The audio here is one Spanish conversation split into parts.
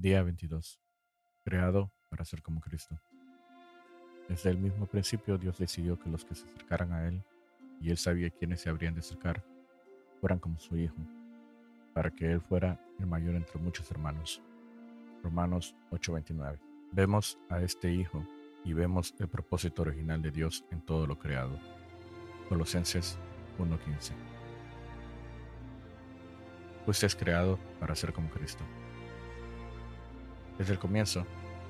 Día 22. Creado para ser como Cristo. Desde el mismo principio Dios decidió que los que se acercaran a Él, y Él sabía quiénes se habrían de acercar, fueran como su Hijo, para que Él fuera el mayor entre muchos hermanos. Romanos 8:29. Vemos a este Hijo y vemos el propósito original de Dios en todo lo creado. Colosenses 1:15. Usted es creado para ser como Cristo. Desde el comienzo,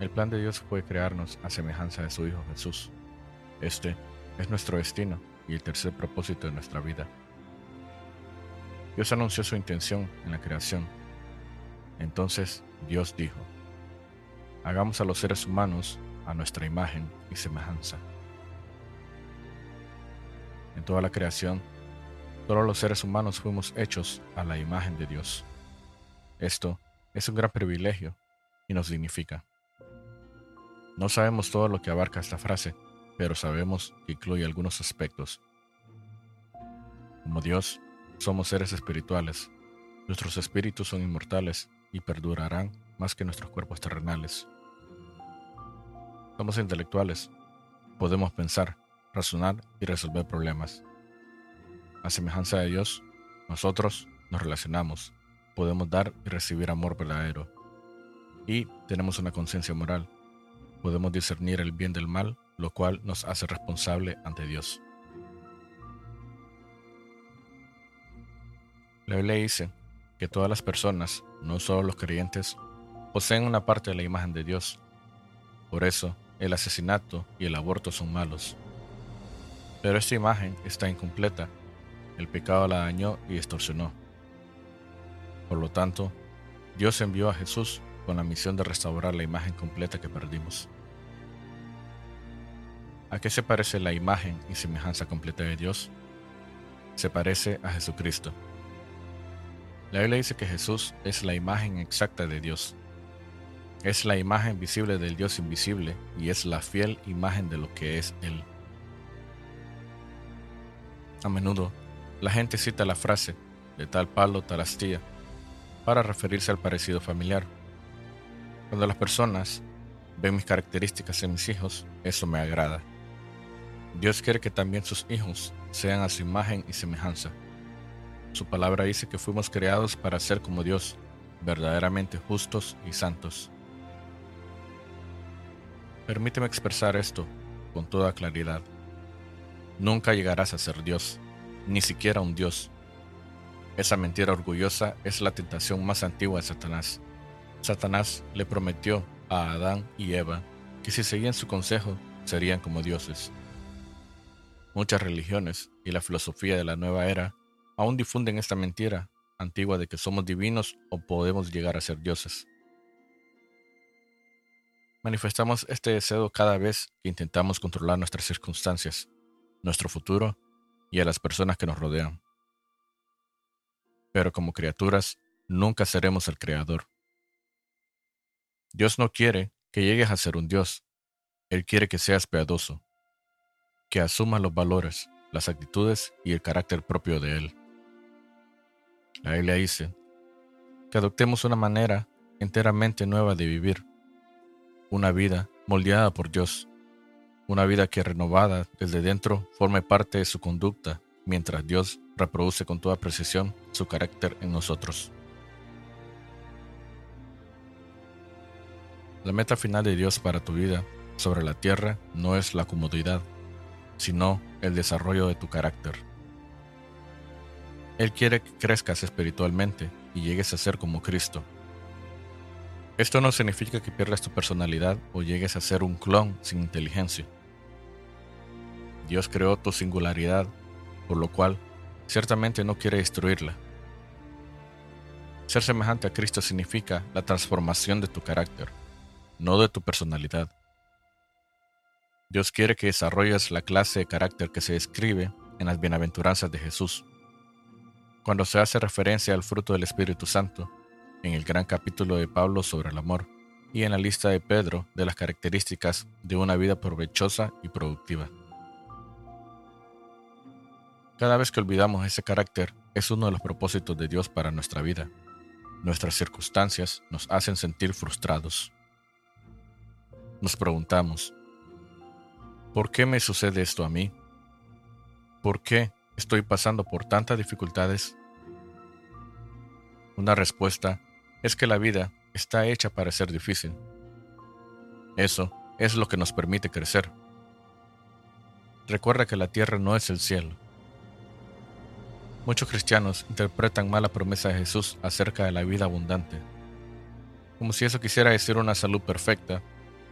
el plan de Dios fue crearnos a semejanza de su Hijo Jesús. Este es nuestro destino y el tercer propósito de nuestra vida. Dios anunció su intención en la creación. Entonces Dios dijo, hagamos a los seres humanos a nuestra imagen y semejanza. En toda la creación, todos los seres humanos fuimos hechos a la imagen de Dios. Esto es un gran privilegio nos dignifica. No sabemos todo lo que abarca esta frase, pero sabemos que incluye algunos aspectos. Como Dios, somos seres espirituales. Nuestros espíritus son inmortales y perdurarán más que nuestros cuerpos terrenales. Somos intelectuales. Podemos pensar, razonar y resolver problemas. A semejanza de Dios, nosotros nos relacionamos, podemos dar y recibir amor verdadero. Y tenemos una conciencia moral. Podemos discernir el bien del mal, lo cual nos hace responsable ante Dios. La Biblia dice que todas las personas, no solo los creyentes, poseen una parte de la imagen de Dios. Por eso, el asesinato y el aborto son malos. Pero esta imagen está incompleta. El pecado la dañó y distorsionó. Por lo tanto, Dios envió a Jesús con la misión de restaurar la imagen completa que perdimos. ¿A qué se parece la imagen y semejanza completa de Dios? Se parece a Jesucristo. La Biblia dice que Jesús es la imagen exacta de Dios. Es la imagen visible del Dios invisible y es la fiel imagen de lo que es Él. A menudo, la gente cita la frase de tal palo, tal astilla, para referirse al parecido familiar. Cuando las personas ven mis características en mis hijos, eso me agrada. Dios quiere que también sus hijos sean a su imagen y semejanza. Su palabra dice que fuimos creados para ser como Dios, verdaderamente justos y santos. Permíteme expresar esto con toda claridad. Nunca llegarás a ser Dios, ni siquiera un Dios. Esa mentira orgullosa es la tentación más antigua de Satanás. Satanás le prometió a Adán y Eva que si seguían su consejo serían como dioses. Muchas religiones y la filosofía de la nueva era aún difunden esta mentira antigua de que somos divinos o podemos llegar a ser dioses. Manifestamos este deseo cada vez que intentamos controlar nuestras circunstancias, nuestro futuro y a las personas que nos rodean. Pero como criaturas, nunca seremos el Creador. Dios no quiere que llegues a ser un Dios. Él quiere que seas piadoso, que asumas los valores, las actitudes y el carácter propio de Él. La Biblia dice que adoptemos una manera enteramente nueva de vivir una vida moldeada por Dios, una vida que renovada desde dentro forme parte de su conducta, mientras Dios reproduce con toda precisión su carácter en nosotros. La meta final de Dios para tu vida sobre la tierra no es la comodidad, sino el desarrollo de tu carácter. Él quiere que crezcas espiritualmente y llegues a ser como Cristo, esto no significa que pierdas tu personalidad o llegues a ser un clon sin inteligencia. Dios creó tu singularidad, por lo cual ciertamente no quiere destruirla. Ser semejante a Cristo significa la transformación de tu carácter, no de tu personalidad. Dios quiere que desarrolles la clase de carácter que se describe en las bienaventuranzas de Jesús. Cuando se hace referencia al fruto del Espíritu Santo, en el gran capítulo de Pablo sobre el amor y en la lista de Pedro de las características de una vida provechosa y productiva. Cada vez que olvidamos ese carácter es uno de los propósitos de Dios para nuestra vida. Nuestras circunstancias nos hacen sentir frustrados. Nos preguntamos, ¿por qué me sucede esto a mí? ¿Por qué estoy pasando por tantas dificultades? Una respuesta es que la vida está hecha para ser difícil. Eso es lo que nos permite crecer. Recuerda que la tierra no es el cielo. Muchos cristianos interpretan mal la promesa de Jesús acerca de la vida abundante, como si eso quisiera decir una salud perfecta,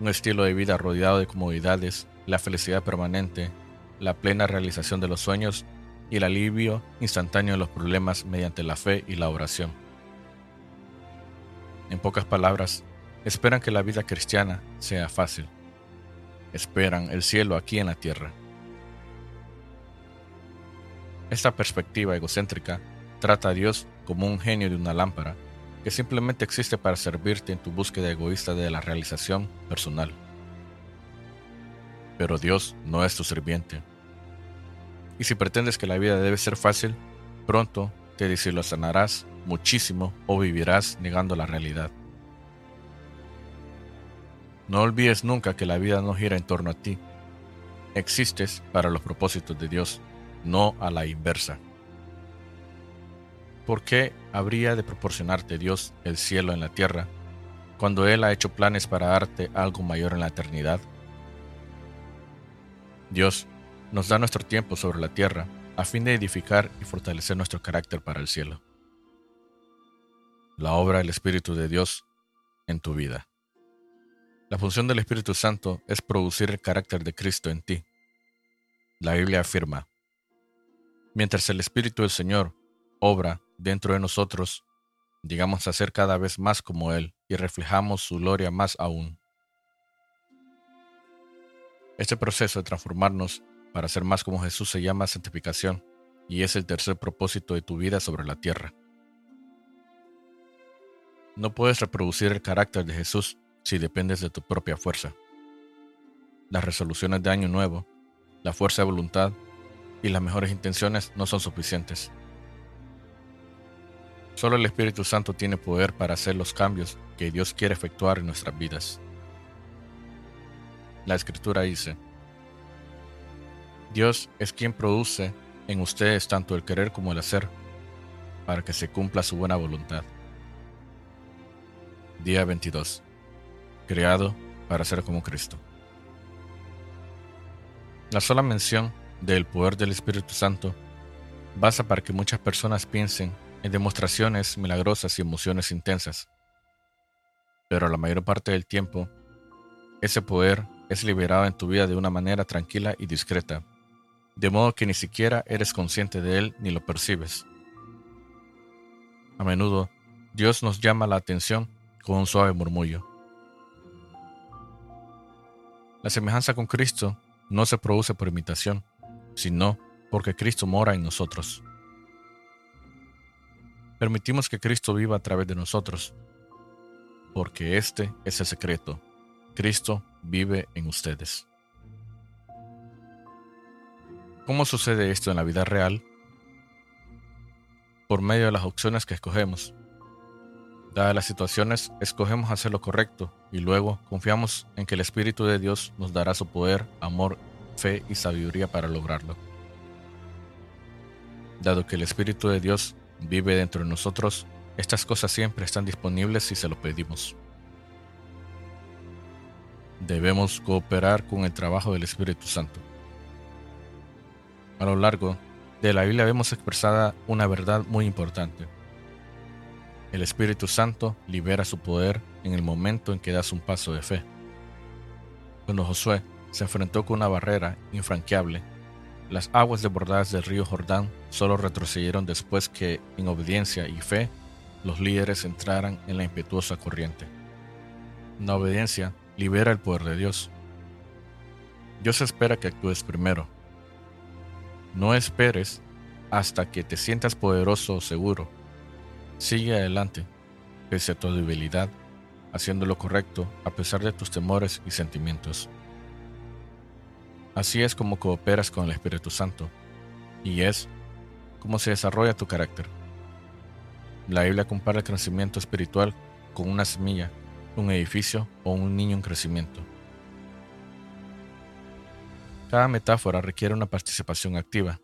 un estilo de vida rodeado de comodidades, la felicidad permanente, la plena realización de los sueños y el alivio instantáneo de los problemas mediante la fe y la oración. En pocas palabras, esperan que la vida cristiana sea fácil. Esperan el cielo aquí en la tierra. Esta perspectiva egocéntrica trata a Dios como un genio de una lámpara que simplemente existe para servirte en tu búsqueda egoísta de la realización personal. Pero Dios no es tu sirviente. Y si pretendes que la vida debe ser fácil, pronto te desilusionarás muchísimo o vivirás negando la realidad. No olvides nunca que la vida no gira en torno a ti. Existes para los propósitos de Dios no a la inversa. ¿Por qué habría de proporcionarte Dios el cielo en la tierra cuando Él ha hecho planes para darte algo mayor en la eternidad? Dios nos da nuestro tiempo sobre la tierra a fin de edificar y fortalecer nuestro carácter para el cielo. La obra del Espíritu de Dios en tu vida. La función del Espíritu Santo es producir el carácter de Cristo en ti. La Biblia afirma, Mientras el Espíritu del Señor obra dentro de nosotros, llegamos a ser cada vez más como Él y reflejamos su gloria más aún. Este proceso de transformarnos para ser más como Jesús se llama santificación y es el tercer propósito de tu vida sobre la tierra. No puedes reproducir el carácter de Jesús si dependes de tu propia fuerza. Las resoluciones de año nuevo, la fuerza de voluntad y las mejores intenciones no son suficientes. Solo el Espíritu Santo tiene poder para hacer los cambios que Dios quiere efectuar en nuestras vidas. La Escritura dice, Dios es quien produce en ustedes tanto el querer como el hacer, para que se cumpla su buena voluntad. Día 22. Creado para ser como Cristo. La sola mención del poder del Espíritu Santo basta para que muchas personas piensen en demostraciones milagrosas y emociones intensas. Pero la mayor parte del tiempo, ese poder es liberado en tu vida de una manera tranquila y discreta, de modo que ni siquiera eres consciente de él ni lo percibes. A menudo, Dios nos llama la atención con un suave murmullo. La semejanza con Cristo no se produce por imitación, sino porque Cristo mora en nosotros. Permitimos que Cristo viva a través de nosotros, porque este es el secreto. Cristo vive en ustedes. ¿Cómo sucede esto en la vida real? Por medio de las opciones que escogemos. Dadas las situaciones, escogemos hacer lo correcto y luego confiamos en que el Espíritu de Dios nos dará su poder, amor fe y sabiduría para lograrlo. Dado que el Espíritu de Dios vive dentro de nosotros, estas cosas siempre están disponibles si se lo pedimos. Debemos cooperar con el trabajo del Espíritu Santo. A lo largo de la Biblia vemos expresada una verdad muy importante. El Espíritu Santo libera su poder en el momento en que das un paso de fe. Cuando Josué se enfrentó con una barrera infranqueable. Las aguas desbordadas del río Jordán solo retrocedieron después que, en obediencia y fe, los líderes entraran en la impetuosa corriente. La obediencia libera el poder de Dios. Dios espera que actúes primero. No esperes hasta que te sientas poderoso o seguro. Sigue adelante, pese a tu debilidad, haciendo lo correcto a pesar de tus temores y sentimientos. Así es como cooperas con el Espíritu Santo y es como se desarrolla tu carácter. La Biblia compara el crecimiento espiritual con una semilla, un edificio o un niño en crecimiento. Cada metáfora requiere una participación activa.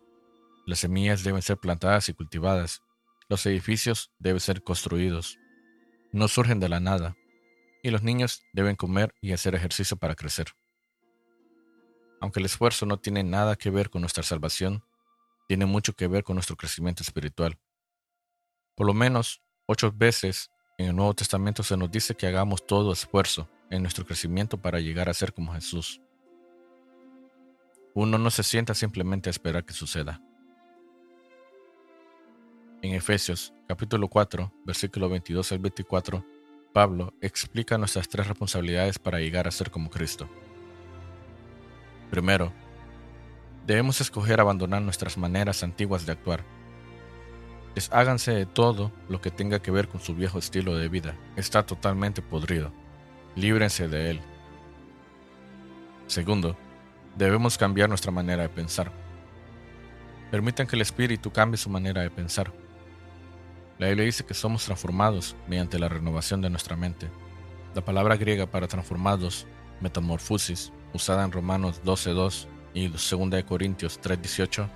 Las semillas deben ser plantadas y cultivadas. Los edificios deben ser construidos. No surgen de la nada. Y los niños deben comer y hacer ejercicio para crecer. Aunque el esfuerzo no tiene nada que ver con nuestra salvación, tiene mucho que ver con nuestro crecimiento espiritual. Por lo menos ocho veces en el Nuevo Testamento se nos dice que hagamos todo esfuerzo en nuestro crecimiento para llegar a ser como Jesús. Uno no se sienta simplemente a esperar que suceda. En Efesios capítulo 4, versículo 22 al 24, Pablo explica nuestras tres responsabilidades para llegar a ser como Cristo. Primero, debemos escoger abandonar nuestras maneras antiguas de actuar. Desháganse de todo lo que tenga que ver con su viejo estilo de vida. Está totalmente podrido. Líbrense de él. Segundo, debemos cambiar nuestra manera de pensar. Permitan que el Espíritu cambie su manera de pensar. La Biblia dice que somos transformados mediante la renovación de nuestra mente. La palabra griega para transformados, metamorfosis, usada en Romanos 12.2 y 2 Corintios 3.18,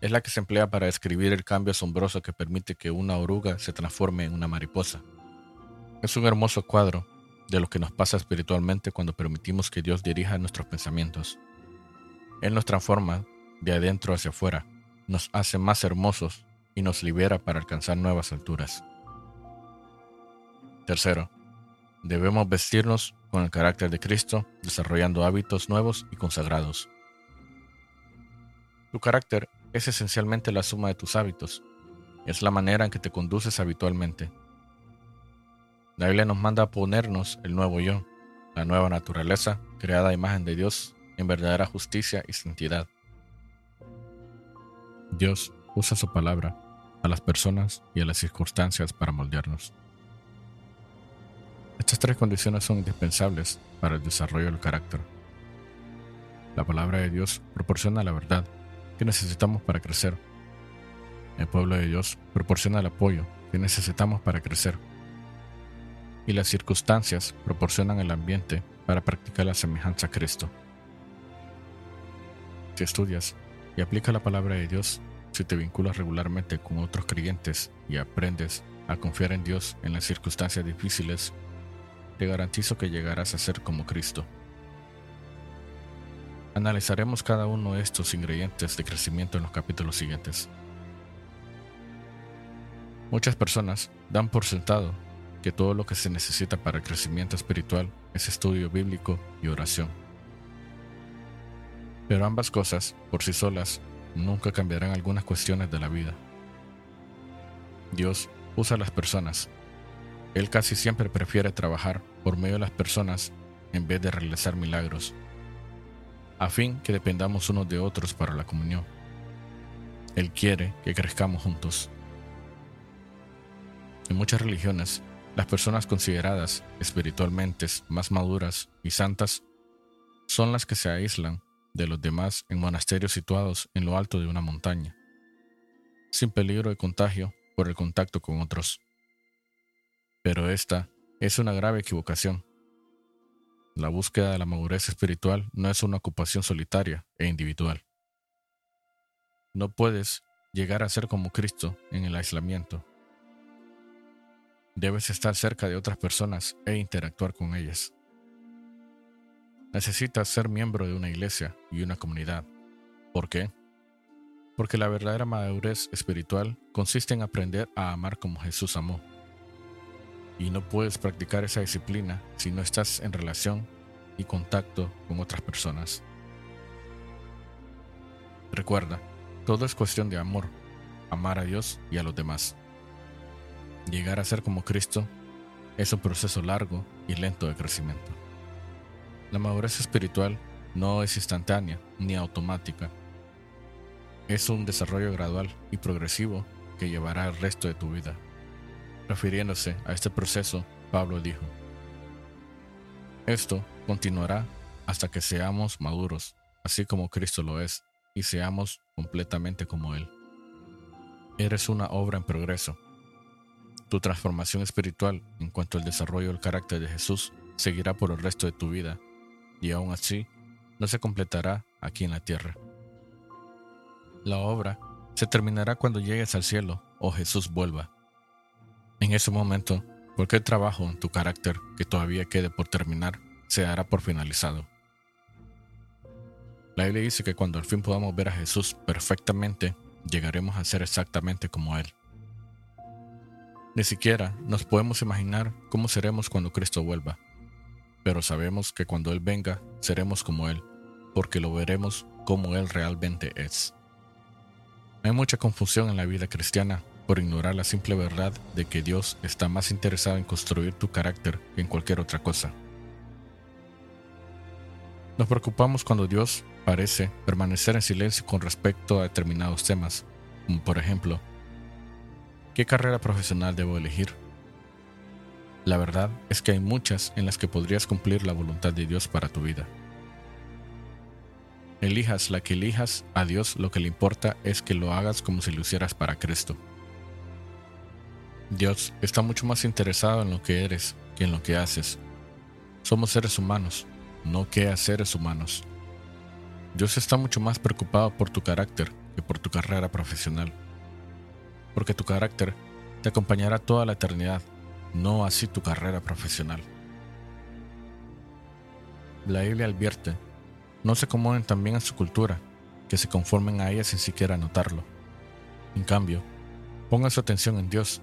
es la que se emplea para describir el cambio asombroso que permite que una oruga se transforme en una mariposa. Es un hermoso cuadro de lo que nos pasa espiritualmente cuando permitimos que Dios dirija nuestros pensamientos. Él nos transforma de adentro hacia afuera, nos hace más hermosos y nos libera para alcanzar nuevas alturas. Tercero, debemos vestirnos con el carácter de Cristo, desarrollando hábitos nuevos y consagrados. Tu carácter es esencialmente la suma de tus hábitos. Es la manera en que te conduces habitualmente. La Biblia nos manda a ponernos el nuevo yo, la nueva naturaleza, creada a imagen de Dios en verdadera justicia y santidad. Dios usa su palabra a las personas y a las circunstancias para moldearnos. Estas tres condiciones son indispensables para el desarrollo del carácter. La palabra de Dios proporciona la verdad que necesitamos para crecer. El pueblo de Dios proporciona el apoyo que necesitamos para crecer. Y las circunstancias proporcionan el ambiente para practicar la semejanza a Cristo. Si estudias y aplicas la palabra de Dios, si te vinculas regularmente con otros creyentes y aprendes a confiar en Dios en las circunstancias difíciles, te garantizo que llegarás a ser como Cristo. Analizaremos cada uno de estos ingredientes de crecimiento en los capítulos siguientes. Muchas personas dan por sentado que todo lo que se necesita para el crecimiento espiritual es estudio bíblico y oración. Pero ambas cosas, por sí solas, nunca cambiarán algunas cuestiones de la vida. Dios usa a las personas. Él casi siempre prefiere trabajar por medio de las personas en vez de realizar milagros a fin que dependamos unos de otros para la comunión. Él quiere que crezcamos juntos. En muchas religiones, las personas consideradas espiritualmente más maduras y santas son las que se aíslan de los demás en monasterios situados en lo alto de una montaña, sin peligro de contagio por el contacto con otros. Pero esta es una grave equivocación la búsqueda de la madurez espiritual no es una ocupación solitaria e individual. No puedes llegar a ser como Cristo en el aislamiento. Debes estar cerca de otras personas e interactuar con ellas. Necesitas ser miembro de una iglesia y una comunidad. ¿Por qué? Porque la verdadera madurez espiritual consiste en aprender a amar como Jesús amó y no puedes practicar esa disciplina si no estás en relación y contacto con otras personas. Recuerda, todo es cuestión de amor, amar a Dios y a los demás. Llegar a ser como Cristo es un proceso largo y lento de crecimiento. La madurez espiritual no es instantánea ni automática. Es un desarrollo gradual y progresivo que llevará el resto de tu vida. Refiriéndose a este proceso, Pablo dijo, Esto continuará hasta que seamos maduros, así como Cristo lo es, y seamos completamente como Él. Eres una obra en progreso, Tu transformación espiritual en cuanto al desarrollo del carácter de Jesús seguirá por el resto de tu vida y aún así no se completará aquí en la tierra. La obra se terminará cuando llegues al cielo o Jesús vuelva. En ese momento, cualquier trabajo en tu carácter que todavía quede por terminar se dará por finalizado. La Biblia dice que cuando al fin podamos ver a Jesús perfectamente, llegaremos a ser exactamente como Él. Ni siquiera nos podemos imaginar cómo seremos cuando Cristo vuelva, pero sabemos que cuando Él venga seremos como Él, porque lo veremos como Él realmente es. Hay mucha confusión en la vida cristiana por ignorar la simple verdad de que Dios está más interesado en construir tu carácter que en cualquier otra cosa. Nos preocupamos cuando Dios parece permanecer en silencio con respecto a determinados temas, como por ejemplo, ¿qué carrera profesional debo elegir? La verdad es que hay muchas en las que podrías cumplir la voluntad de Dios para tu vida. Elijas la que elijas, a Dios lo que le importa es que lo hagas como si lo hicieras para Cristo. Dios está mucho más interesado en lo que eres que en lo que haces. Somos seres humanos, no que seres humanos. Dios está mucho más preocupado por tu carácter que por tu carrera profesional. Porque tu carácter te acompañará toda la eternidad, no así tu carrera profesional. La Biblia advierte no se acomoden también a su cultura, que se conformen a ella sin siquiera notarlo. En cambio, pongan su atención en Dios,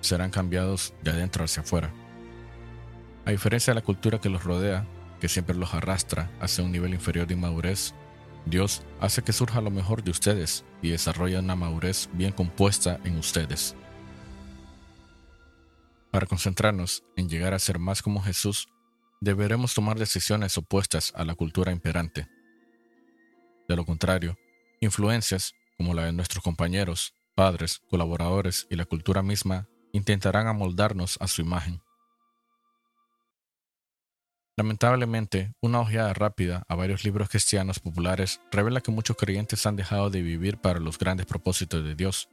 serán cambiados de adentro hacia afuera. A diferencia de la cultura que los rodea, que siempre los arrastra hacia un nivel inferior de inmadurez, Dios hace que surja lo mejor de ustedes y desarrolla una madurez bien compuesta en ustedes. Para concentrarnos en llegar a ser más como Jesús, deberemos tomar decisiones opuestas a la cultura imperante. De lo contrario, influencias como la de nuestros compañeros, padres, colaboradores y la cultura misma intentarán amoldarnos a su imagen. Lamentablemente, una ojeada rápida a varios libros cristianos populares revela que muchos creyentes han dejado de vivir para los grandes propósitos de Dios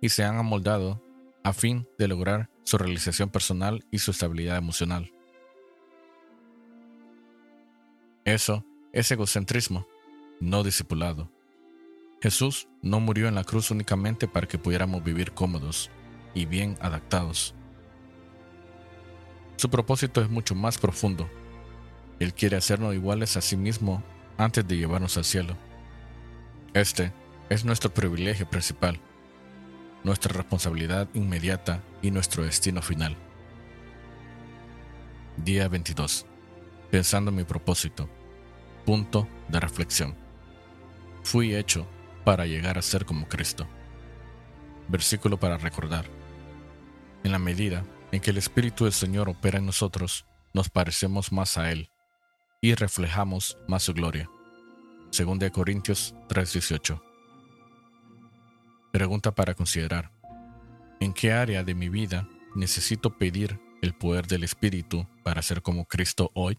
y se han amoldado a fin de lograr su realización personal y su estabilidad emocional. Eso es egocentrismo, no discipulado. Jesús no murió en la cruz únicamente para que pudiéramos vivir cómodos y bien adaptados. Su propósito es mucho más profundo. Él quiere hacernos iguales a sí mismo antes de llevarnos al cielo. Este es nuestro privilegio principal, nuestra responsabilidad inmediata y nuestro destino final. Día 22. Pensando en mi propósito. Punto de reflexión. Fui hecho para llegar a ser como Cristo. Versículo para recordar. En la medida en que el Espíritu del Señor opera en nosotros, nos parecemos más a Él y reflejamos más su gloria. Según de Corintios 3:18. Pregunta para considerar. ¿En qué área de mi vida necesito pedir el poder del Espíritu para ser como Cristo hoy?